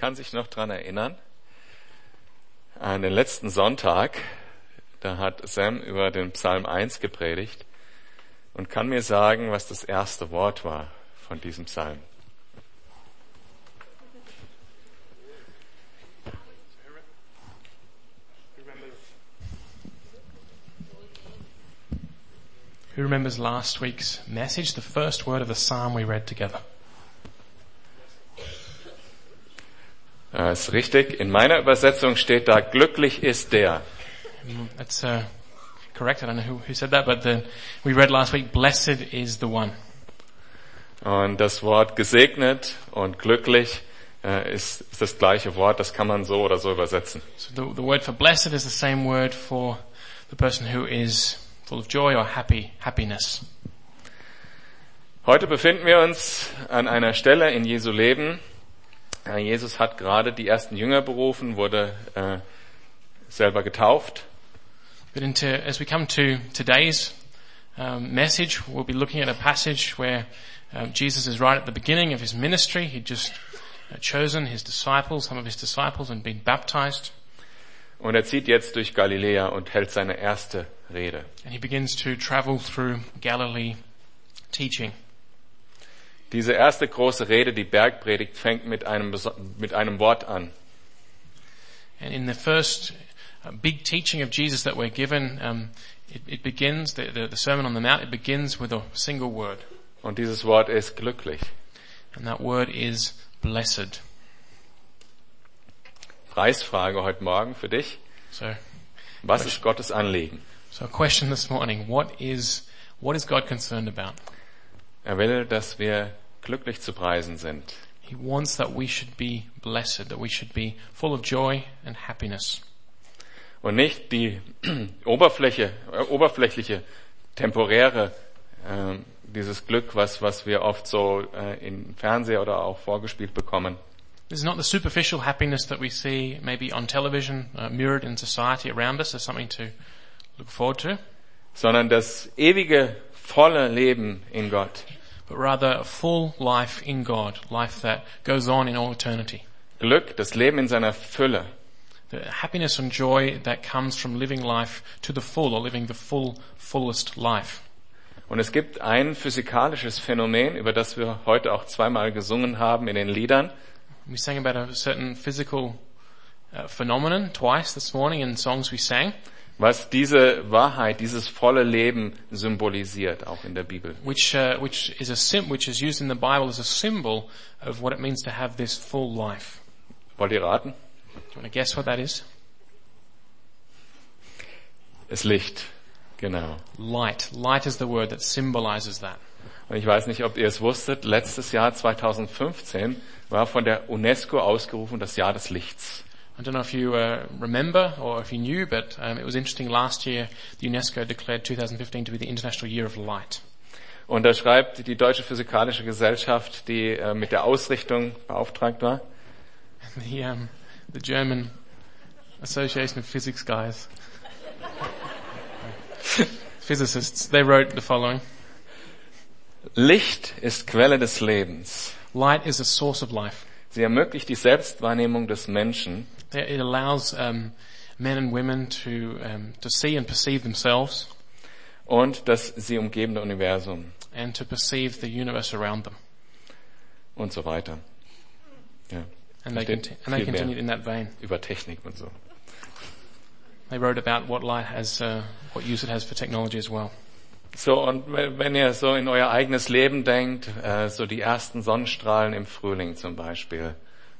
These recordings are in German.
kann sich noch dran erinnern, an den letzten Sonntag, da hat Sam über den Psalm 1 gepredigt und kann mir sagen, was das erste Wort war von diesem Psalm. Who remembers last week's message, the first word of the psalm we read together? Ja, ist richtig. In meiner Übersetzung steht da, glücklich ist der. That's uh, correct. I don't know who, who said that, but the, we read last week, blessed is the one. Und das Wort gesegnet und glücklich äh, ist, ist das gleiche Wort. Das kann man so oder so übersetzen. So the, the word for blessed is the same word for the person who is full of joy or happy, happiness. Heute befinden wir uns an einer Stelle in Jesu Leben. Jesus hat gerade die ersten Jünger berufen, wurde äh, selber getauft. But into, as we come to today's um, message, we'll be looking at a passage where um, Jesus is right at the beginning of his ministry. He'd just uh, chosen his disciples, some of his disciples, and been baptized. Und er zieht jetzt durch Galiläa und hält seine erste Rede. And he begins to travel through Galilee teaching. Diese erste große Rede, die Bergpredigt, fängt mit einem, mit einem Wort an. And in the first uh, big teaching of Jesus that we're given, um, it, it begins, the, the, the Sermon on the Mount, it begins with a single word. Und dieses Wort ist glücklich. And that word is blessed. Preisfrage heute Morgen für dich. So, Was ist Gottes Anliegen? so a question this morning. What is, what is God concerned about? Er will, dass wir glücklich zu preisen sind. He wants that we should be blessed, that we should be full of joy and happiness. Und nicht die Oberfläche, äh, oberflächliche, temporäre, äh, dieses Glück, was, was wir oft so äh, im Fernseher oder auch vorgespielt bekommen. This is not the superficial happiness that we see maybe on television, uh, mirrored in society around us as something to look forward to, sondern das ewige, volle Leben in Gott. but rather a full life in God, life that goes on in all eternity. Glück, das Leben in seiner Fülle. The happiness and joy that comes from living life to the full or living the full, fullest life. Und es gibt ein physikalisches Phänomen, über das wir heute auch zweimal gesungen haben in den Liedern. We sang about a certain physical uh, phenomenon twice this morning in songs we sang, was diese Wahrheit, dieses volle Leben symbolisiert, auch in der Bibel. which uh, which is a sim- which is used in the Bible as a symbol of what it means to have this full life. Wollt ihr raten? Do you want to guess what that is? Das Licht. Genau. Light. Light is the word that symbolizes that. Und ich weiß nicht, ob ihr es wusstet, letztes Jahr 2015 war von der UNESCO ausgerufen das Jahr des Lichts. I don't know if you uh, remember or if you knew, but um, it was interesting. Last year, the UNESCO declared 2015 to be the International Year of Light. Und da schreibt die Deutsche Physikalische Gesellschaft, die äh, mit der Ausrichtung beauftragt war, The um, the German Association of Physics guys, physicists, they wrote the following: Licht ist Quelle des Lebens. Light is a source of life. Sie ermöglicht die Selbstwahrnehmung des Menschen It allows um, men and women to um, to see and perceive themselves und das sie umgebende Universum and to perceive the universe around them. und so weiter. Ja, And they, conti- and they continued in that vein. über Technik und so. They wrote about what light has, uh, what use it has for technology as well. So, und wenn wenn ihr so in euer eigenes Leben denkt, äh, so die ersten Sonnenstrahlen im Frühling zum Beispiel,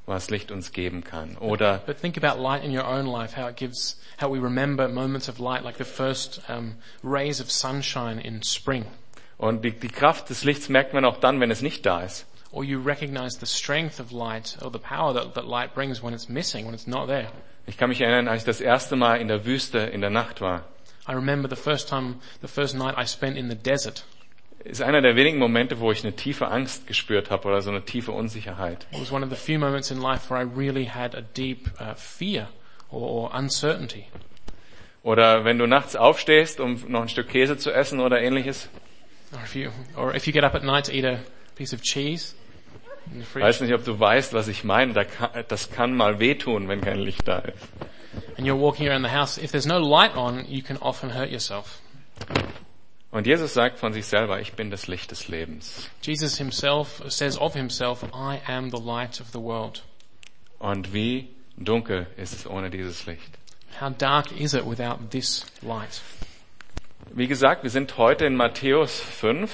was Licht uns geben kann. Oder But think about light in your own life, how it gives, how we remember moments of light, like the first um, rays of sunshine in spring. und die, die Kraft des Lichts merkt man auch dann, wenn es nicht da ist. Or you recognize the strength of light, or the power that, that light brings when it's missing, when it's not there. Ich kann mich erinnern, als ich das erste Mal in der Wüste in der Nacht war. I remember the first time, the first night I spent in the desert. Ist einer der wenigen Momente, wo ich eine tiefe Angst gespürt habe oder so eine tiefe Unsicherheit. It was one of the few moments in life where I really had a deep uh, fear or, or uncertainty. Oder wenn du nachts aufstehst, um noch ein Stück Käse zu essen oder ähnliches Or if you, or if you get up at night to eat a piece of cheese, Ich weiß nicht, ob du weißt, was ich meine. Das kann mal wehtun, wenn kein Licht da ist. And you're walking around the house. If there's no light on, you can often hurt yourself. Und Jesus sagt von sich selber, ich bin das Licht des Lebens. Jesus himself says of himself, I am the light of the world. Und wie dunkel ist es ohne dieses Licht? How dark is it without this light? Wie gesagt, wir sind heute in Matthäus 5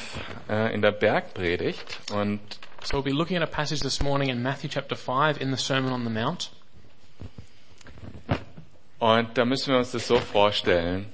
äh, in der Bergpredigt und So we'll be looking at a passage this morning in Matthew chapter 5 in the Sermon on the Mount. Und da müssen wir uns das so vorstellen.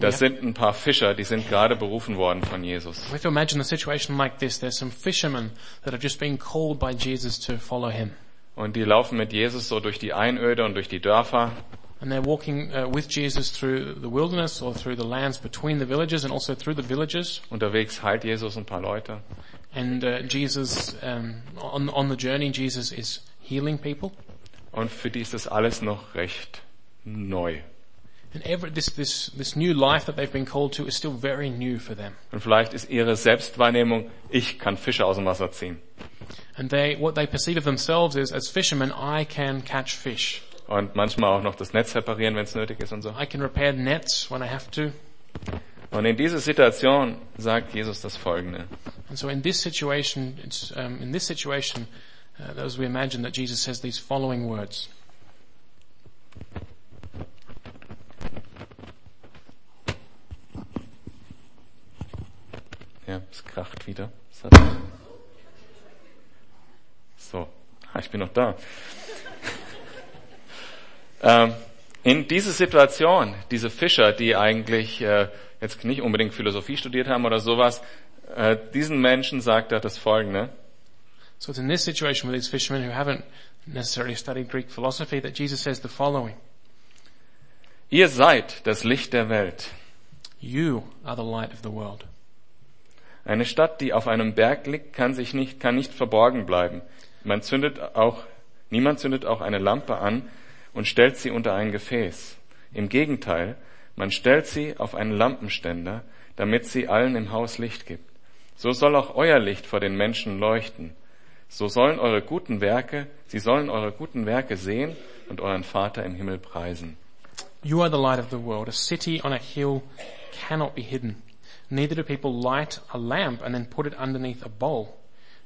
Das sind ein paar Fischer, die sind gerade berufen worden von Jesus. we have to imagine a situation like this. There's some fishermen that have just been called by Jesus to follow him. Und die laufen mit Jesus so durch die Einöde und durch die Dörfer. And they're walking uh, with Jesus through the wilderness or through the lands between the villages and also through the villages. Unterwegs heilt Jesus ein paar Leute. And uh, Jesus, um, on, on the journey, Jesus is healing people. Und für die ist das alles noch recht neu. And every, this, this, this new life that they've been called to is still very new for them. Und vielleicht ist ihre Selbstwahrnehmung, ich kann Fische aus dem Wasser ziehen. And they, what they perceive of themselves is, as fishermen, I can catch fish. Und manchmal auch noch das Netz reparieren, wenn es nötig ist und so. I can repair nets when I have to. Und in dieser Situation sagt Jesus das Folgende. And so in this situation, it's, um, in this situation, uh, as we imagine that Jesus says these following words. Ja, es kracht wieder. So, ah, ich bin noch da. ähm, in diese Situation, diese Fischer, die eigentlich äh, jetzt nicht unbedingt Philosophie studiert haben oder sowas, äh, diesen Menschen sagt er das Folgende. So it's in this situation with these fishermen who haven't necessarily studied Greek philosophy that Jesus says the following. Ihr seid das Licht der Welt. You are the light of the world. Eine Stadt, die auf einem Berg liegt, kann sich nicht, kann nicht verborgen bleiben. Man zündet auch, niemand zündet auch eine Lampe an und stellt sie unter ein Gefäß. Im Gegenteil, man stellt sie auf einen Lampenständer, damit sie allen im Haus Licht gibt. So soll auch euer Licht vor den Menschen leuchten. So sollen eure guten Werke, sie sollen eure guten Werke sehen und euren Vater im Himmel preisen. You are the light of the world. A city on a hill cannot be hidden. Neither do people light a lamp and then put it underneath a bowl.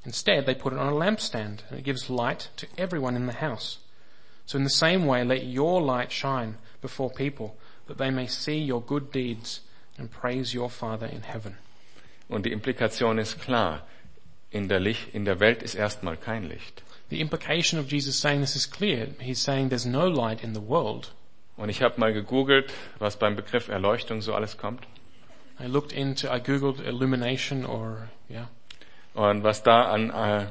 Instead, they put it on a lampstand and it gives light to everyone in the house. So in the same way, let your light shine before people that they may see your good deeds and praise your Father in heaven. Und die Implikation ist klar. In der, Licht, in der Welt ist erstmal kein Licht. The implication of Jesus saying this is clear. He's saying there's no light in the world. Und ich habe mal gegoogelt, was beim Begriff Erleuchtung so alles kommt. I looked into, I googled illumination or, yeah. Und was da an äh,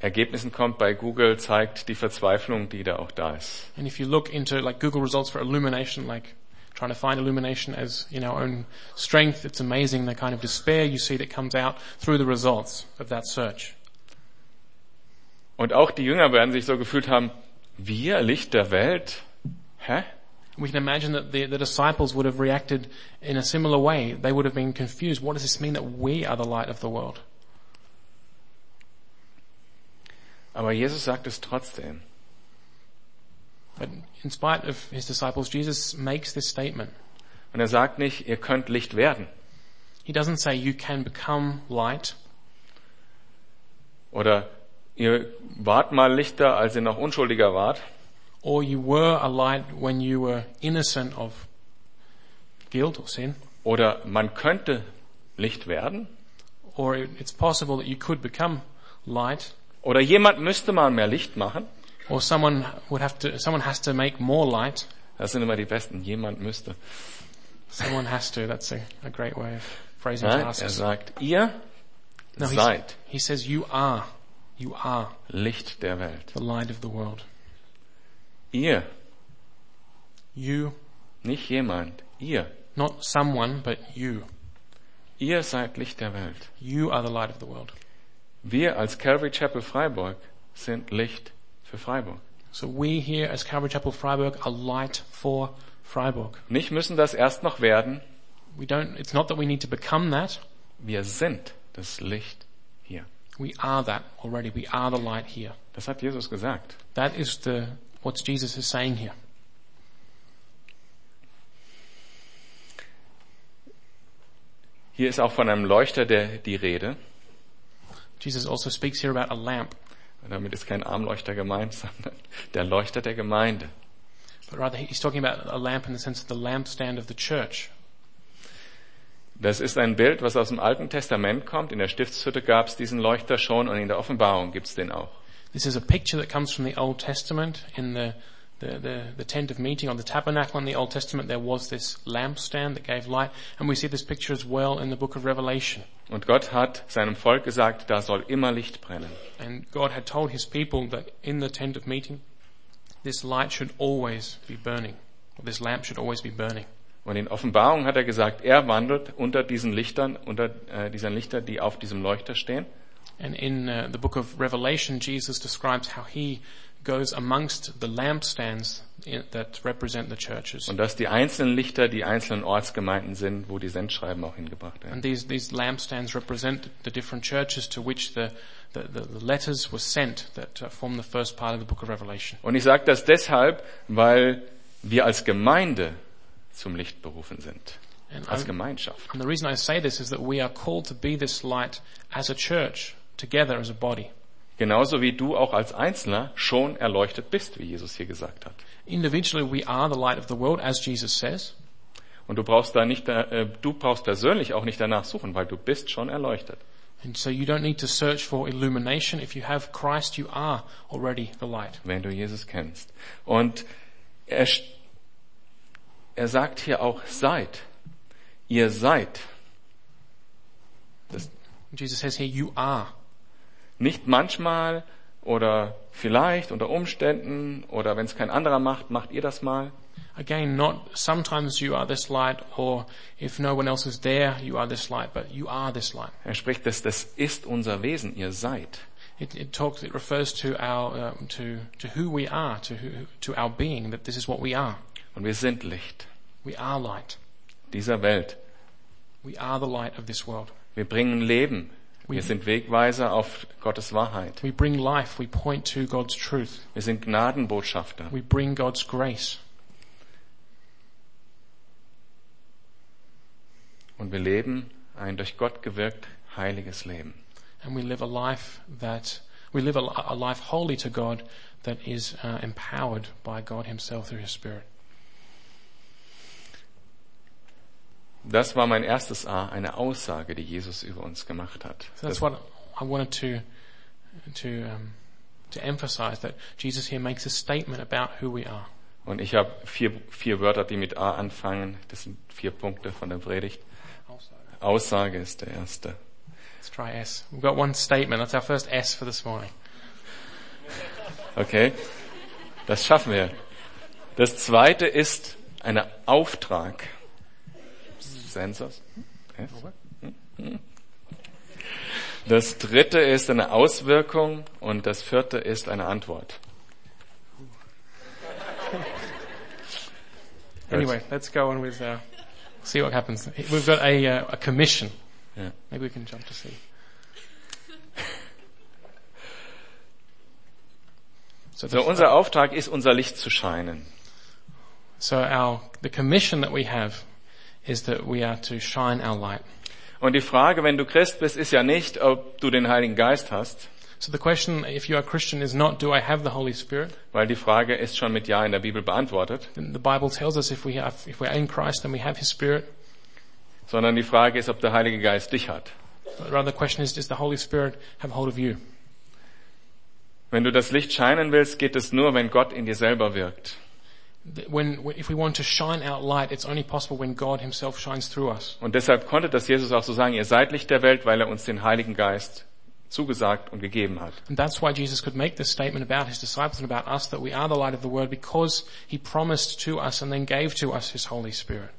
Ergebnissen kommt bei Google, zeigt die Verzweiflung, die da auch da ist. And if you look into like Google results for illumination, like trying to find illumination as in our own strength, it's amazing the kind of despair you see that comes out through the results of that search. Und auch die Jünger werden sich so gefühlt haben, wir, Licht der Welt? Hä? We can imagine that the, the disciples would have reacted in a similar way. They would have been confused. What does this mean that we are the light of the world? Aber Jesus sagt es trotzdem. But in spite of his disciples, Jesus makes this statement. Und er sagt nicht, ihr könnt Licht werden. He doesn't say you can become light Oder ihr wart mal Lichter, als ihr noch unschuldiger wart. Or you were a light when you were innocent of guilt or sin. Oder man könnte Licht werden. or it- it's possible that you could become light, Oder jemand müsste mal mehr Licht machen. or someone would have to, someone has to make more light. Das sind immer die besten. Jemand müsste. Someone has to. That's a, a great way of phrasing Nein, er sagt, ihr No, seid he says, you are, you are Licht der Welt. the light of the world. Ihr, You, nicht jemand. Ihr. not someone, but you. Ihr seid Licht der Welt. You are the light of the world. Wir als Calvary Chapel Freiburg sind Licht für Freiburg. So we here as Calvary Chapel Freiburg are light for Freiburg. Nicht müssen das erst noch werden. We don't, it's not that we need to become that. Wir sind das Licht hier. We are that already. We are the light here. Das hat Jesus gesagt. That is the, what Jesus is saying here. Hier ist auch von einem Leuchter der, die Rede. Jesus also speaks here about a lamp, Damit ist kein Armleuchter gemeint, sondern der Leuchter der Gemeinde. but rather he's talking about a lamp in the sense of the lampstand of the church. Das ist ein Bild, was aus dem Alten Testament kommt. In der Stiftshütte gab es diesen Leuchter schon und in der Offenbarung gibt es den auch. This is a picture that comes from the Old Testament. In the, the, the, the tent of meeting on the tabernacle in the Old Testament, there was this lampstand that gave light. And we see this picture as well in the book of Revelation. Und Gott hat seinem Volk gesagt, da soll immer Licht brennen. And God had told his people that in the tent of meeting, this light should always be burning. Or this lamp should always be burning. Und in Offenbarung hat er gesagt, er wandelt unter diesen Lichtern, unter äh, diesen Lichter, die auf diesem Leuchter stehen. And in uh, the book of Revelation, Jesus describes how he goes amongst the lampstands that represent the churches. Und dass die einzelnen Lichter die einzelnen Ortsgemeinden sind, wo die Sendschreiben auch hingebracht werden. And these, these lampstands represent the different churches to which the, the, the, letters were sent that uh, form the first part of the book of Revelation. Und ich sage das deshalb, weil wir als Gemeinde zum Licht berufen sind. And, Als Gemeinschaft. and the reason I say this is that we are called to be this light as a church, together as a body. Genauso wie du auch als Einzelner schon erleuchtet bist, wie Jesus hier gesagt hat. Individually, we are the light of the world, as Jesus says. Und du brauchst da nicht, äh, du brauchst persönlich auch nicht danach suchen, weil du bist schon erleuchtet. And so you don't need to search for illumination. If you have Christ, you are already the light. wenn du Jesus kennst. Und er, er sagt hier auch, seid. Ihr seid. Das, Jesus says here, you are. Nicht manchmal oder vielleicht unter Umständen oder wenn es kein anderer macht, macht ihr das mal. Again, not sometimes you are this light, or if no one else is there, you are this light, but you are this light. Er spricht, dass das ist unser Wesen, ihr seid. It, it talks, it refers to our, um, to, to who we are, to who, to our being, that this is what we are. Und wir sind Licht We are light. dieser Welt. We are the light of this world. Wir bringen Leben. Wir sind Wegweiser auf Gottes Wahrheit. We bring life. We point to God's truth. Wir sind Gnadenbotschafter. We bring God's grace. Und wir leben ein durch Gott gewirkt heiliges Leben. And we live a life that, we live a, a life holy to God that is uh, empowered by God himself through his spirit. Das war mein erstes A, eine Aussage, die Jesus über uns gemacht hat. So that's what I wanted to, to, um, to emphasize that Jesus here makes a statement about who we are. Und ich habe vier, vier Wörter, die mit A anfangen. Das sind vier Punkte von der Predigt. Aussage ist der erste. Let's try S. We've got one statement. That's our first S for this morning. Okay? Das schaffen wir. Das zweite ist ein Auftrag. Sensors? S? Hm? Das dritte ist eine Auswirkung und das vierte ist eine Antwort. Anyway, let's go on with, uh, see what happens. We've got a, uh, a commission. Ja. Maybe we can jump to C. So, So, unser Auftrag ist, unser Licht zu scheinen. so our, the commission that we have is that we are to shine our light. Und die Frage, wenn du Christ bist, ist ja nicht, ob du den Heiligen Geist hast, So the question, if you are a Christian, is not, do I have the Holy Spirit? weil die Frage ist schon mit Ja in der Bibel beantwortet, The Bible tells us if we have, if we're in Christ, then we have His Spirit. sondern die Frage ist, ob der Heilige Geist dich hat. But rather the question is, does the Holy Spirit have hold of you? Wenn du das Licht scheinen willst, geht es nur, wenn Gott in dir selber wirkt. When, if we want to shine out light, it's only possible when God Himself shines through us. Und deshalb konnte das Jesus auch so sagen, ihr seid Licht der Welt, weil er uns den Heiligen Geist zugesagt und gegeben hat. And that's why Jesus could make this statement about His disciples and about us that we are the light of the world because He promised to us and then gave to us His Holy Spirit.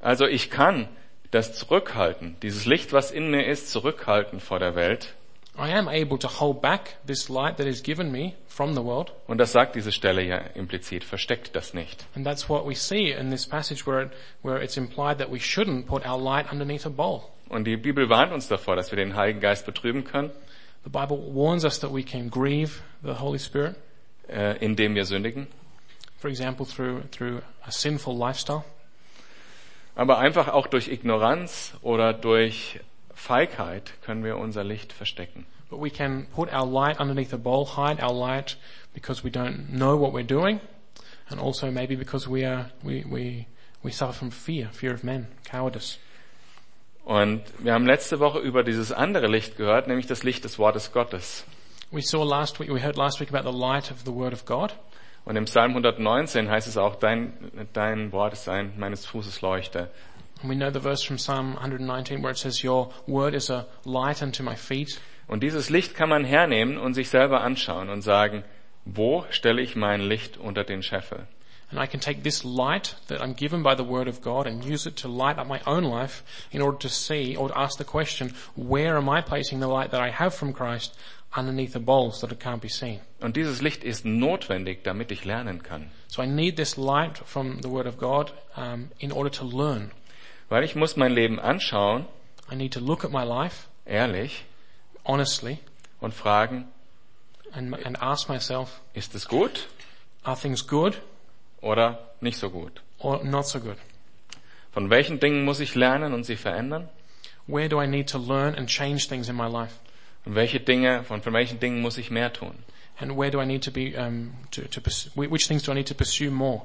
Also ich kann das zurückhalten, dieses Licht, was in mir ist, zurückhalten vor der Welt. I am able to hold back this light that is given me from the world. Und das sagt diese Stelle ja implizit, versteckt das nicht. And that's what we see in this passage where, it, where it's implied that we shouldn't put our light underneath a bowl. Und die Bibel warnt uns davor, dass wir den Heiligen Geist betrüben können. The Bible warns us that we can grieve the Holy Spirit, äh, indem wir sündigen. for example, through, through a sinful lifestyle. Aber einfach auch durch Ignoranz oder durch Feigheit können wir unser Licht verstecken. But we can put our light underneath a bowl, hide our light because we don't know what we're doing, and also maybe because we are, we, we, we suffer from fear, fear of men, cowardice. Und wir haben letzte Woche über dieses andere Licht gehört, nämlich das Licht des Wortes Gottes. We saw last week, we heard last week about the light of the Word of God. Und im Psalm 119 heißt es auch, dein, dein Wort ist ein meines Fußes Leuchte. And we know the verse from Psalm 119 where it says, Your word is a light unto my feet. Und dieses Licht kann man hernehmen und sich selber anschauen und sagen, wo stelle ich mein Licht unter den Scheffel? And I can take this light that I'm given by the word of God and use it to light up my own life in order to see or to ask the question, where am I placing the light that I have from Christ underneath the bowls that it can't be seen? Und dieses Licht ist notwendig, damit ich lernen kann. So I need this light from the word of God um, in order to learn. Weil ich muss mein Leben anschauen, I need to look at my life ehrlich, honestly und fragen, and, and ask myself, ist es gut are things good oder nicht so gut? or not so good? Von welchen Dingen muss ich lernen und sie verändern? Where do I need to learn and change things in my life? Und welche Dinge, von, von welchen Dingen muss ich mehr tun? And where do I need to be, um, to, to which things do I need to pursue more?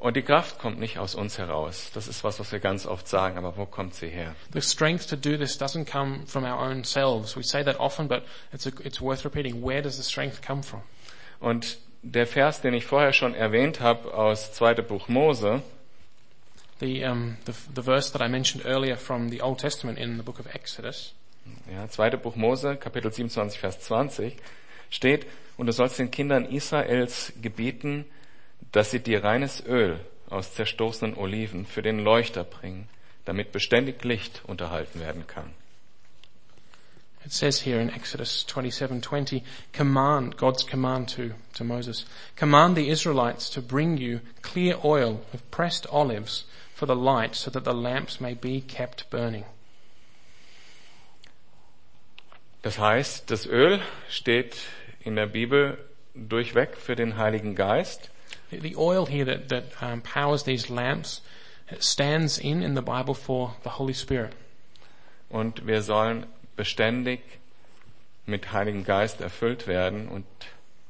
Und die Kraft kommt nicht aus uns heraus. Das ist was, was wir ganz oft sagen, aber wo kommt sie her? The strength to do this doesn't come from our own selves. We say that often, but it's, a, it's worth repeating. Where does the strength come from? Und der Vers, den ich vorher schon erwähnt habe aus 2. Buch Mose, The, um, the, the verse that I mentioned earlier from the Old Testament in the book of Exodus, ja, 2. Buch Mose, Kapitel 27, Vers 20, steht, und du sollst den Kindern Israels gebieten, dass sie dir reines Öl aus zerstoßenen Oliven für den Leuchter bringen, damit beständig Licht unterhalten werden kann. It says here in Exodus 27:20, command God's command to to Moses, command the Israelites to bring you clear oil of pressed olives for the light, so that the lamps may be kept burning. Das heißt, das Öl steht in der Bibel durchweg für den Heiligen Geist. The, oil here that that um, powers these lamps stands in in the Bible for the Holy Spirit, Und wir sollen beständig mit Heiligen Geist erfüllt werden und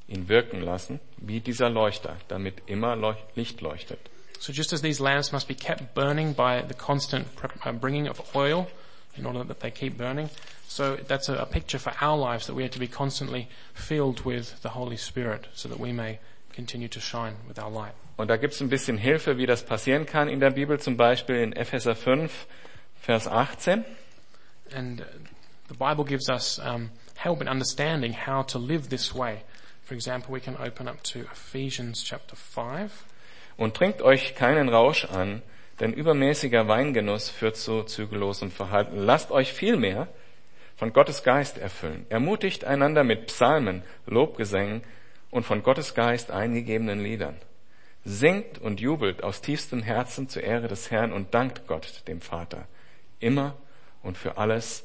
ihn wirken lassen, wie dieser Leuchter, damit immer Licht leuchtet. So just as these lamps must be kept burning by the constant uh, bringing of oil in order that they keep burning, so that's a, a picture for our lives that we are to be constantly filled with the Holy Spirit so that we may continue to shine with our light. Und da gibt es ein bisschen Hilfe, wie das passieren kann in der Bibel, zum Beispiel in Epheser 5, Vers 18. And the Bible gives us um, help in understanding how to live this way. For example, we can open up to Ephesians chapter 5. Und trinkt euch keinen Rausch an, denn übermäßiger Weingenuss führt zu zügellosem Verhalten. Lasst euch vielmehr von Gottes Geist erfüllen. Ermutigt einander mit Psalmen, Lobgesängen und von Gottes Geist eingegebenen Liedern. Singt und jubelt aus tiefstem Herzen zur Ehre des Herrn und dankt Gott, dem Vater, immer und für alles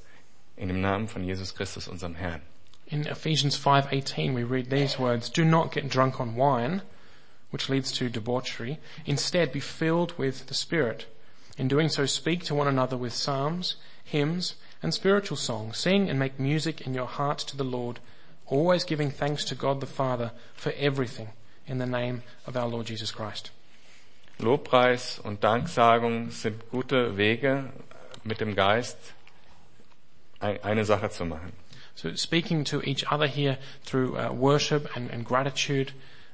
in dem Namen von Jesus Christus, unserem Herrn. In Ephesians 5:18 we read these words, "Do not get drunk on wine, which leads to debauchery. Instead be filled with the Spirit. In doing so speak to one another with psalms, hymns, and spiritual songs. Sing and make music in your heart to the Lord, always giving thanks to God the Father for everything in the name of our Lord Jesus Christ." Lobpreis und Danksagung sind gute Wege, mit dem Geist eine Sache zu machen. So speaking to each other here through uh, worship and, and gratitude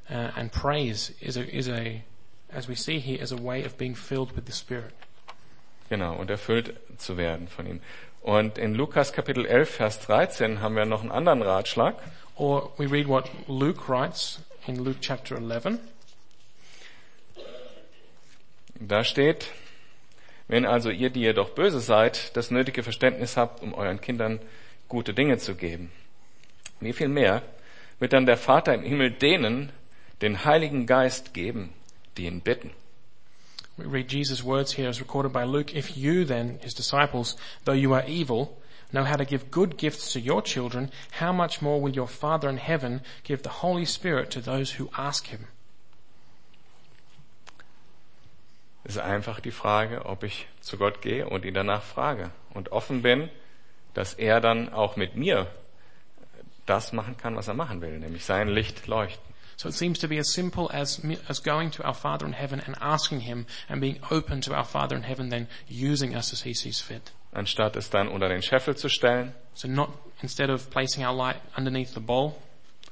uh, and praise is a, is a, as we see here, is a way of being filled with the Spirit. Genau, und erfüllt zu werden von ihm. Und in Lukas Kapitel 11, Vers 13 haben wir noch einen anderen Ratschlag. Or we read what Luke writes in Luke chapter 11. Da steht, wenn also ihr, die ihr doch böse seid, das nötige Verständnis habt, um euren Kindern gute Dinge zu geben. Wie viel mehr wird dann der Vater im Himmel denen den Heiligen Geist geben, die ihn bitten. We read Jesus' words here as recorded by Luke. If you then, his disciples, though you are evil, know how to give good gifts to your children, how much more will your Father in heaven give the Holy Spirit to those who ask him? Es ist einfach die Frage, ob ich zu Gott gehe und ihn danach frage und offen bin, dass er dann auch mit mir das machen kann, was er machen will, nämlich sein Licht leuchten. So it seems to be as simple as, as going to our Father in heaven and asking him and being open to our Father in heaven, then using us as he sees fit. Anstatt es dann unter den Scheffel zu stellen. So not instead of placing our light underneath the bowl,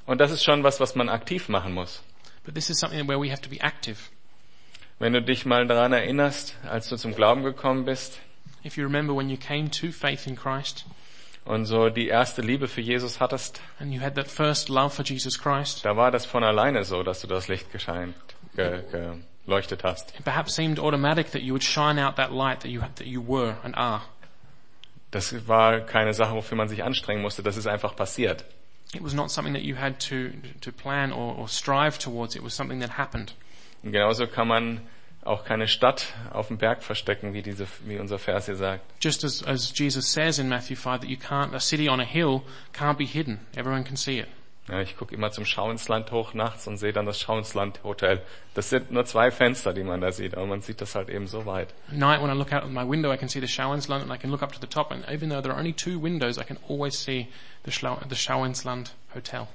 Und das ist schon was, was man aktiv machen muss. but this is something where we have to be active. Wenn du dich mal daran erinnerst, als du zum Glauben gekommen bist If you remember when you came to faith in Christ und so die erste Liebe für Jesus hattest, and you had that first love for Jesus Christ, da war das von alleine so, dass du das Licht gescheint, ge, geleuchtet hast. it perhaps seemed automatic that you would shine out that light that you, that you were and are. Das war keine Sache, wofür man sich anstrengen musste, das ist einfach passiert. It was not something that you had to, to plan or, or strive towards. It was something that happened. Und genauso kann man auch keine Stadt auf dem Berg verstecken, wie, diese, wie unser Vers hier sagt. Just as, as Jesus says in Matthew 5 that you can't, a city on a hill can't be hidden. Everyone can see it. Ja, ich gucke immer zum Schau ins Land hoch nachts und sehe dann das Schau ins Land Hotel. Das sind nur zwei Fenster, die man da sieht, aber man sieht das halt eben so weit. At night when I look out of my window, I can see the Schauinsland and I can look up to the top and even though there are only two windows, I can always see the, Schlau, the Schauinsland Hotel.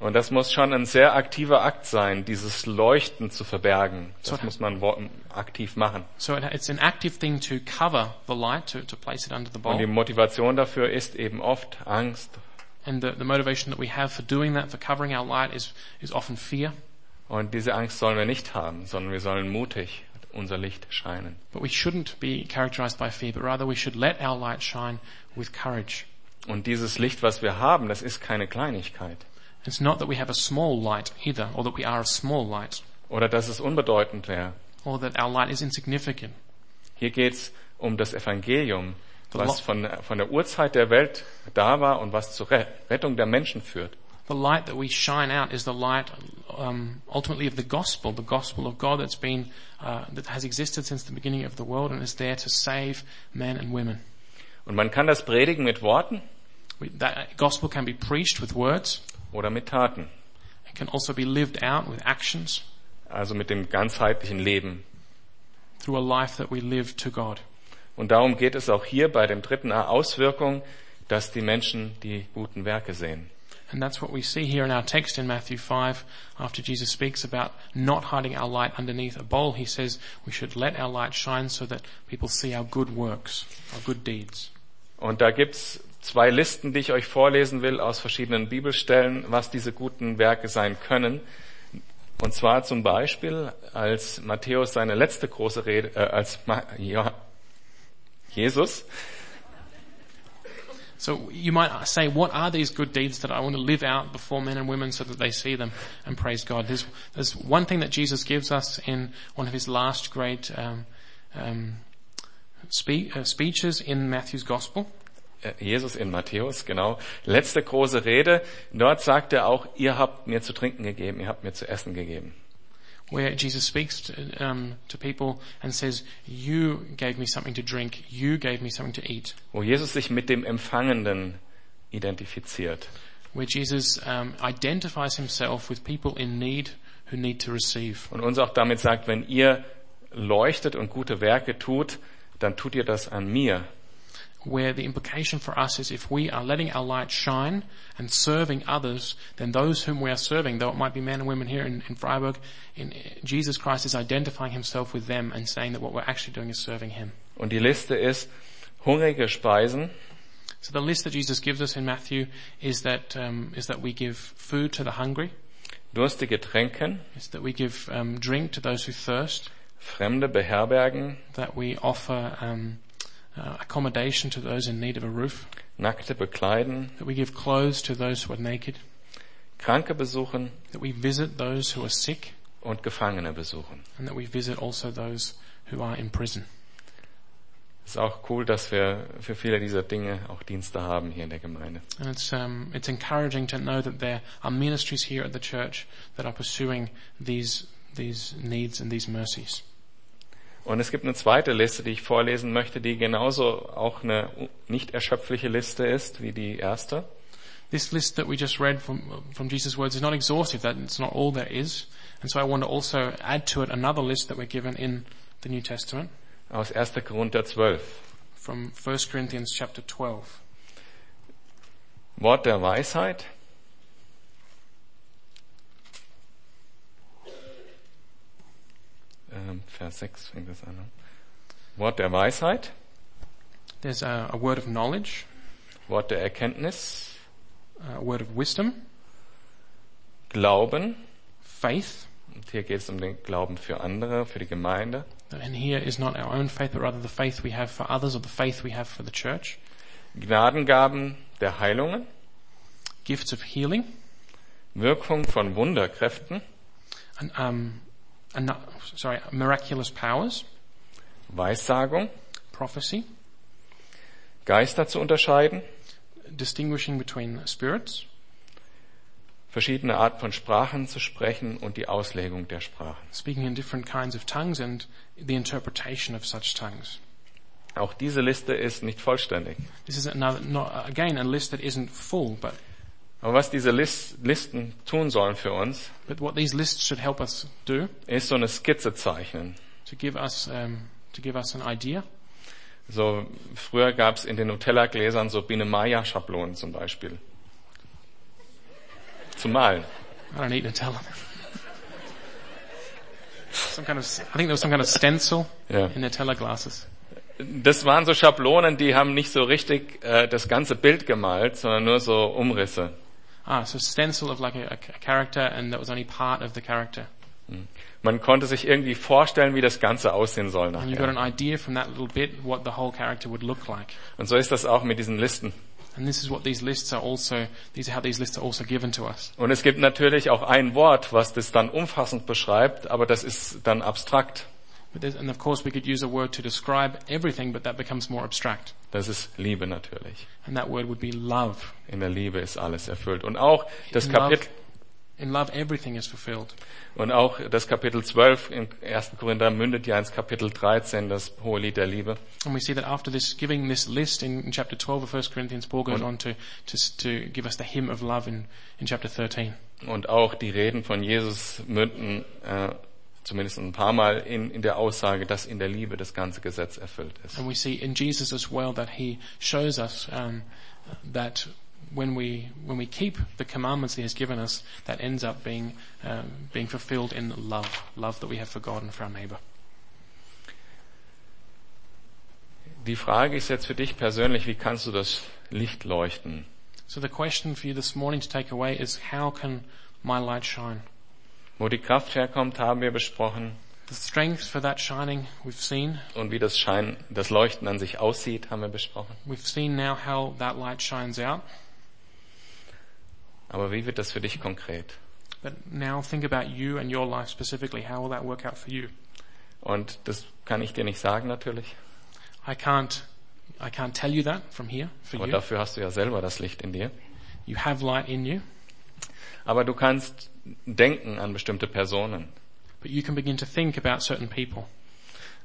Und das muss schon ein sehr aktiver Akt sein, dieses Leuchten zu verbergen. Das So- muss man aktiv machen. So it, it's an active thing to cover the light, to, to place it under the Und die. Motivation dafür ist eben oft Angst. And the, the motivation that we have for doing that, for covering our light is, is often fear. Und diese Angst sollen wir nicht haben, sondern wir sollen mutig unser Licht scheinen. But we shouldn't be characterized by fear, but rather we should let our light shine with courage. Und dieses Licht, was wir haben, das ist keine Kleinigkeit. It's not that we have a small light either, or that we are a small light, Oder dass es unbedeutend wäre. or that our light is insignificant. Hier geht's um das Evangelium, The was von, von der Urzeit der Welt da war und was zur Re- Rettung der Menschen führt. The light that we shine out is the light, um, ultimately of the gospel, the gospel of God that's been, uh, that has existed since the beginning of the world and is there to save men and women. Und man kann das predigen mit Worten We, that gospel can be preached with words. Oder mit Taten. It can also be lived out with actions Also mit dem ganzheitlichen Leben. through a life that we live to God. Und darum geht es auch hier bei dem dritten A Auswirkung, dass die Menschen die guten Werke sehen. And that's what we see here in our text in Matthew 5 after Jesus speaks about not hiding our light underneath a bowl. He says we should let our light shine so that people see our good works, our good deeds. Und da gibt's zwei Listen, die ich euch vorlesen will aus verschiedenen Bibelstellen, was diese guten Werke sein können. Und zwar zum Beispiel, als Matthäus seine letzte große Rede, äh, als Ma ja, Jesus So you might say, what are these good deeds that I want to live out before men and women so that they see them and praise God? There's, there's one thing that Jesus gives us in one of his last great um, um, spe- uh, speeches in Matthew's Gospel. Äh, Jesus in Matthäus, genau, letzte große Rede. Dort sagt er auch, ihr habt mir zu trinken gegeben, ihr habt mir zu essen gegeben. where Jesus speaks to, um, to people and says, "You gave me something to drink. You gave me something to eat." Wo Jesus sich mit dem Empfangenden identifiziert. Where Jesus um, identifies himself with people in need who need to receive, Und uns auch damit sagt, wenn ihr leuchtet und gute Werke tut, dann tut ihr das an mir. Where the implication for us is if we are letting our light shine and serving others, then those whom we are serving, though it might be men and women here in, in Freiburg, in, Jesus Christ is identifying himself with them and saying that what we're actually doing is serving him. Und die Liste ist hungrige Speisen, So the list that Jesus gives us in Matthew is that um, is that we give food to the hungry, durstige Tränken, is that we give um, drink to those who thirst, Fremde beherbergen, that we offer um, uh, accommodation to those in need of a roof, Nackte bekleiden, that we give clothes to those who are naked, Kranke besuchen that we visit those who are sick, und Gefangene besuchen. and that we visit also those who are in prison. Es ist auch cool, dass wir für viele dieser Dinge auch Dienste haben hier in der Gemeinde. And it's um, it's encouraging to know that there are ministries here at the church that are pursuing these these needs and these mercies. Und es gibt eine zweite Liste, die ich vorlesen möchte, die genauso auch eine nicht erschöpfliche Liste ist wie die erste. This list that we just read from, from Jesus' words is not exhaustive, that it's not all there is. And so I want to also add to it another list that we're given in the New Testament Aus 1. Korinther 12. from 1 Corinthians chapter 12. Wort der Weisheit. Ähm, Vers 6 fängt das an. ne? Wort der Weisheit, There's a, a word of knowledge, Wort der Erkenntnis, a word of wisdom, Glauben. faith, Und hier geht es um den Glauben für andere, für die Gemeinde. and here is not our own faith, but rather the faith we have for others or the faith we have for the church. Gnadengaben der Heilungen, Gifts of healing, Wirkung von Wunderkräften, and, um, sorry, miraculous powers, Weissagung, prophecy, Geister zu unterscheiden, distinguishing between spirits, verschiedene Art von Sprachen zu sprechen und die Auslegung der Sprachen. speaking in different kinds of tongues and the interpretation of such tongues. Auch diese Liste ist nicht vollständig. This is another, not, again, a list that isn't full, but, Aber was diese Lis- Listen tun sollen für uns, but what these lists should help us do, ist so eine Skizze zeichnen. to give us, um, to give us an idea. So, früher gab es in den Nutella-Gläsern so Biene Maya-Schablonen zum Beispiel. Zum Malen. I don't eat Nutella. some kind of, I think there was some kind of stencil Ja. in Nutella glasses. Das waren so Schablonen, die haben nicht so richtig äh, das ganze Bild gemalt, sondern nur so Umrisse. Ah, so stencil of like a, a character and that was only part of the character. Man konnte sich irgendwie vorstellen, wie das Ganze aussehen soll And you got nachher. an idea from that little bit what the whole character would look like. Und so ist das auch mit diesen Listen. And this is what these lists are also, these also given to us. Und es gibt natürlich auch ein Wort, was das dann umfassend beschreibt, aber das ist dann abstrakt. And of course we could use a word to describe everything, but that becomes more abstract. Das ist Liebe natürlich. And that word would be love. In der Liebe ist alles erfüllt. Und auch das Kapitel, in love everything is fulfilled. und auch das Kapitel 12 im 1. Korinther mündet ja ins Kapitel 13, das hohe Lied der Liebe. And we see that after this, giving this list in, in chapter 12 of 1 Corinthians, Paul goes on to, to, to give us the hymn of love in, in chapter 13. Und auch die Reden von Jesus münden äh, zumindest ein paar Mal in, in der Aussage, dass in der Liebe das ganze Gesetz erfüllt ist. And we see in Jesus as well that he shows us um, that when we when we keep the commandments he has given us, that ends up being um, being fulfilled in love, love that we have for God and for our neighbor. Die Frage ist jetzt für dich persönlich, wie kannst du das Licht leuchten? So the question for you this morning to take away is how can my light shine? Wo die Kraft herkommt, haben wir besprochen. The strength for that shining we've seen. Und wie das Schein, das Leuchten an sich aussieht, haben wir besprochen. We've seen now how that light shines out. Aber wie wird das für dich konkret? But now think about you and your life specifically. How will that work out for you? Und das kann ich dir nicht sagen natürlich. I can't I can't tell you that from here for Aber you. dafür hast du ja selber das Licht in dir. You have light in you. Aber du kannst denken an bestimmte Personen But you can begin to think about certain people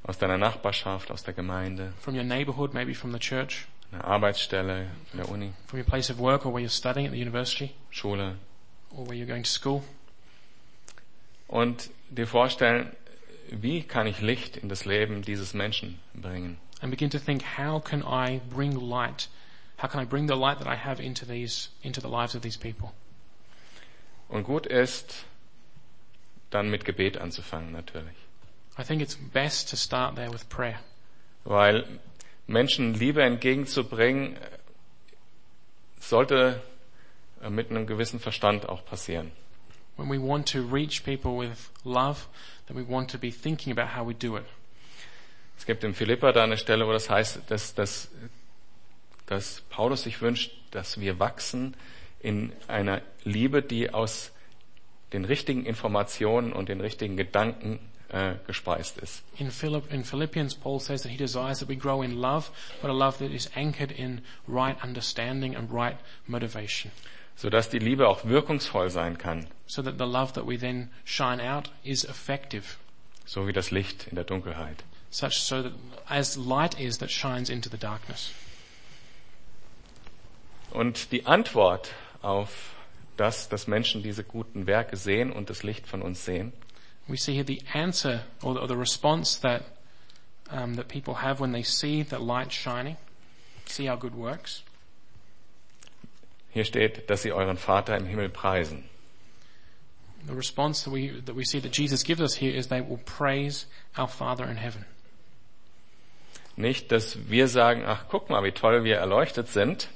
aus deiner Nachbarschaft, aus der Gemeinde, from your neighborhood, maybe from the church, einer Arbeitsstelle, in der Uni, from your place of work or where you're studying at the university Schule. or where you're going to school. Und dir vorstellen, wie kann ich Licht in das Leben dieses Menschen bringen? And begin to think, how can I bring light? How can I bring the light that I have into these, into the lives of these people? Und gut ist, dann mit Gebet anzufangen natürlich. I think it's best to start there with prayer. Weil Menschen Liebe entgegenzubringen, sollte äh, mit einem gewissen Verstand auch passieren. When we want to reach people with love, then we want to be thinking about how we do it. Es gibt im Philippa da eine Stelle, wo das heißt, dass, dass, dass Paulus sich wünscht, dass wir wachsen in einer Liebe, die aus den richtigen Informationen und den richtigen Gedanken äh, gespeist ist. In, Philipp, in Philippians, Paul says that he desires that we grow in love, but a love that is anchored in right understanding and right motivation. sodass die Liebe auch wirkungsvoll sein kann, So that the love that we then shine out is effective. so wie das Licht in der Dunkelheit. such so that as light is that shines into the darkness. Und die Antwort auf das, dass Menschen diese guten Werke sehen und das Licht von uns sehen, We see here the answer or the, or the response that um, that people have when they see the light shining, see our good works. hier steht, dass sie euren Vater im Himmel preisen. The response that we that we see that Jesus gives us here is they will praise our Father in heaven. Nicht, dass wir sagen, ach guck mal, wie toll wir erleuchtet sind,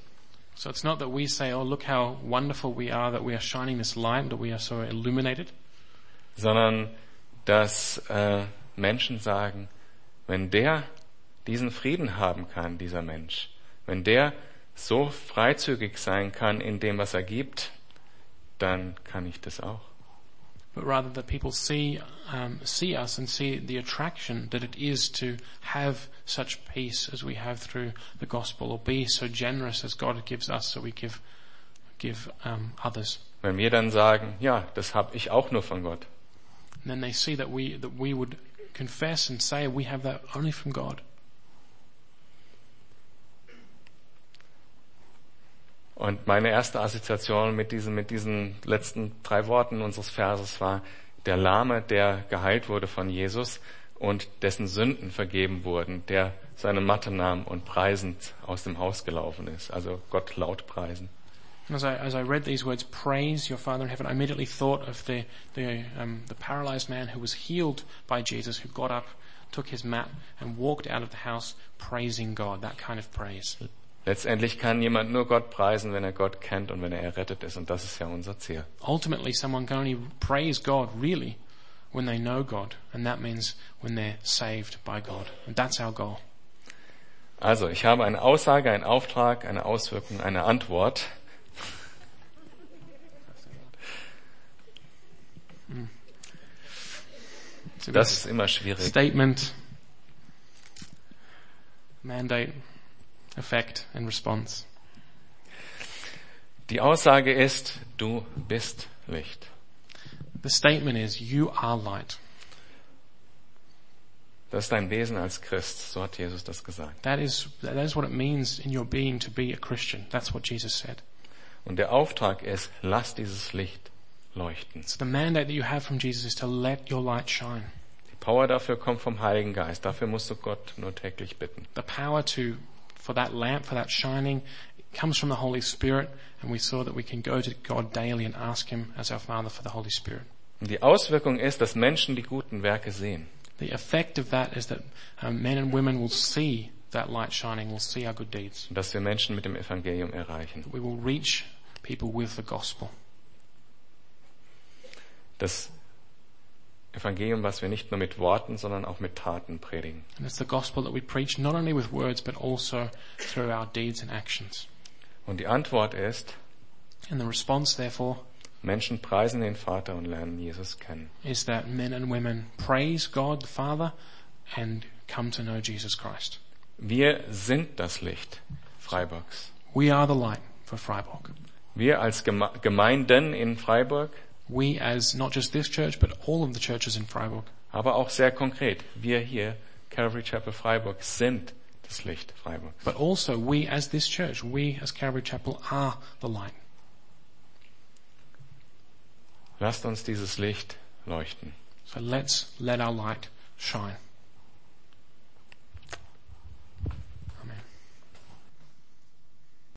So it's not that we say, "Oh, look how wonderful we are that we are shining this light, that we are so illuminated." sondern dass äh, Menschen sagen, wenn der diesen Frieden haben kann, dieser Mensch, wenn der so freizügig sein kann in dem, was er gibt, dann kann ich das auch. But rather that people see um, see us and see the attraction that it is to have such peace as we have through the gospel, or be so generous as God gives us, so we give give um, others. Wenn wir dann sagen, ja, das habe ich auch nur von Gott, And then they see that we that we would confess and say we have that only from God. Und meine erste Assoziation mit diesen, mit diesen letzten drei Worten unseres Verses war der Lahme, der geheilt wurde von Jesus und dessen Sünden vergeben wurden, der seine Matte nahm und preisend aus dem Haus gelaufen ist. Also Gott laut preisen. As I as I read these words, praise your Father in heaven, I immediately thought of the the um, the paralyzed man who was healed by Jesus, who got up, took his mat, and walked out of the house praising God. That kind of praise. Letztendlich kann jemand nur Gott preisen, wenn er Gott kennt und wenn er errettet ist. Und das ist ja unser Ziel. ultimately someone can only praise God really when they know God, and that means when they're saved by God. And that's our goal. Also, ich habe eine Aussage, einen Auftrag, eine Auswirkung, eine Antwort. So Das ist immer schwierig. statement, mandate, effect, and response. Die Aussage ist, du bist Licht. The statement is, you are light. Das ist dein Wesen als Christ. So hat Jesus das gesagt. That is, that is what it means in your being to be a Christian. That's what Jesus said. Und der Auftrag ist, lass dieses Licht leuchten. So the mandate that you have from Jesus is to let your light shine. Die Power dafür kommt vom Heiligen Geist. Dafür musst du Gott nur täglich bitten. The power to, for that lamp, for that shining, comes from the Holy Spirit, and we saw that we can go to God daily and ask Him as our Father for the Holy Spirit. Die Auswirkung ist, dass Menschen die guten Werke sehen. The effect of that is that um, men and women will see that light shining, will see our good deeds. Dass wir Menschen mit dem Evangelium erreichen. We will reach people with the gospel. Das Evangelium, was wir nicht nur mit Worten, sondern auch mit Taten predigen. And it's the gospel that we preach not only with words, but also through our deeds and actions. Und die Antwort ist, And the response, therefore, Menschen preisen den Vater und lernen Jesus kennen. is that men and women praise God the Father and come to know Jesus Christ. Wir sind das Licht Freiburgs. We are the light for Freiburg. Wir als Geme Gemeinden in Freiburg, We as not just this church, but all of the churches in Freiburg. aber auch sehr konkret, wir hier, Calvary Chapel Freiburg, sind das Licht Freiburgs. But also we as this church, we as Calvary Chapel are the light. Lasst uns dieses Licht leuchten. So let's let our light shine.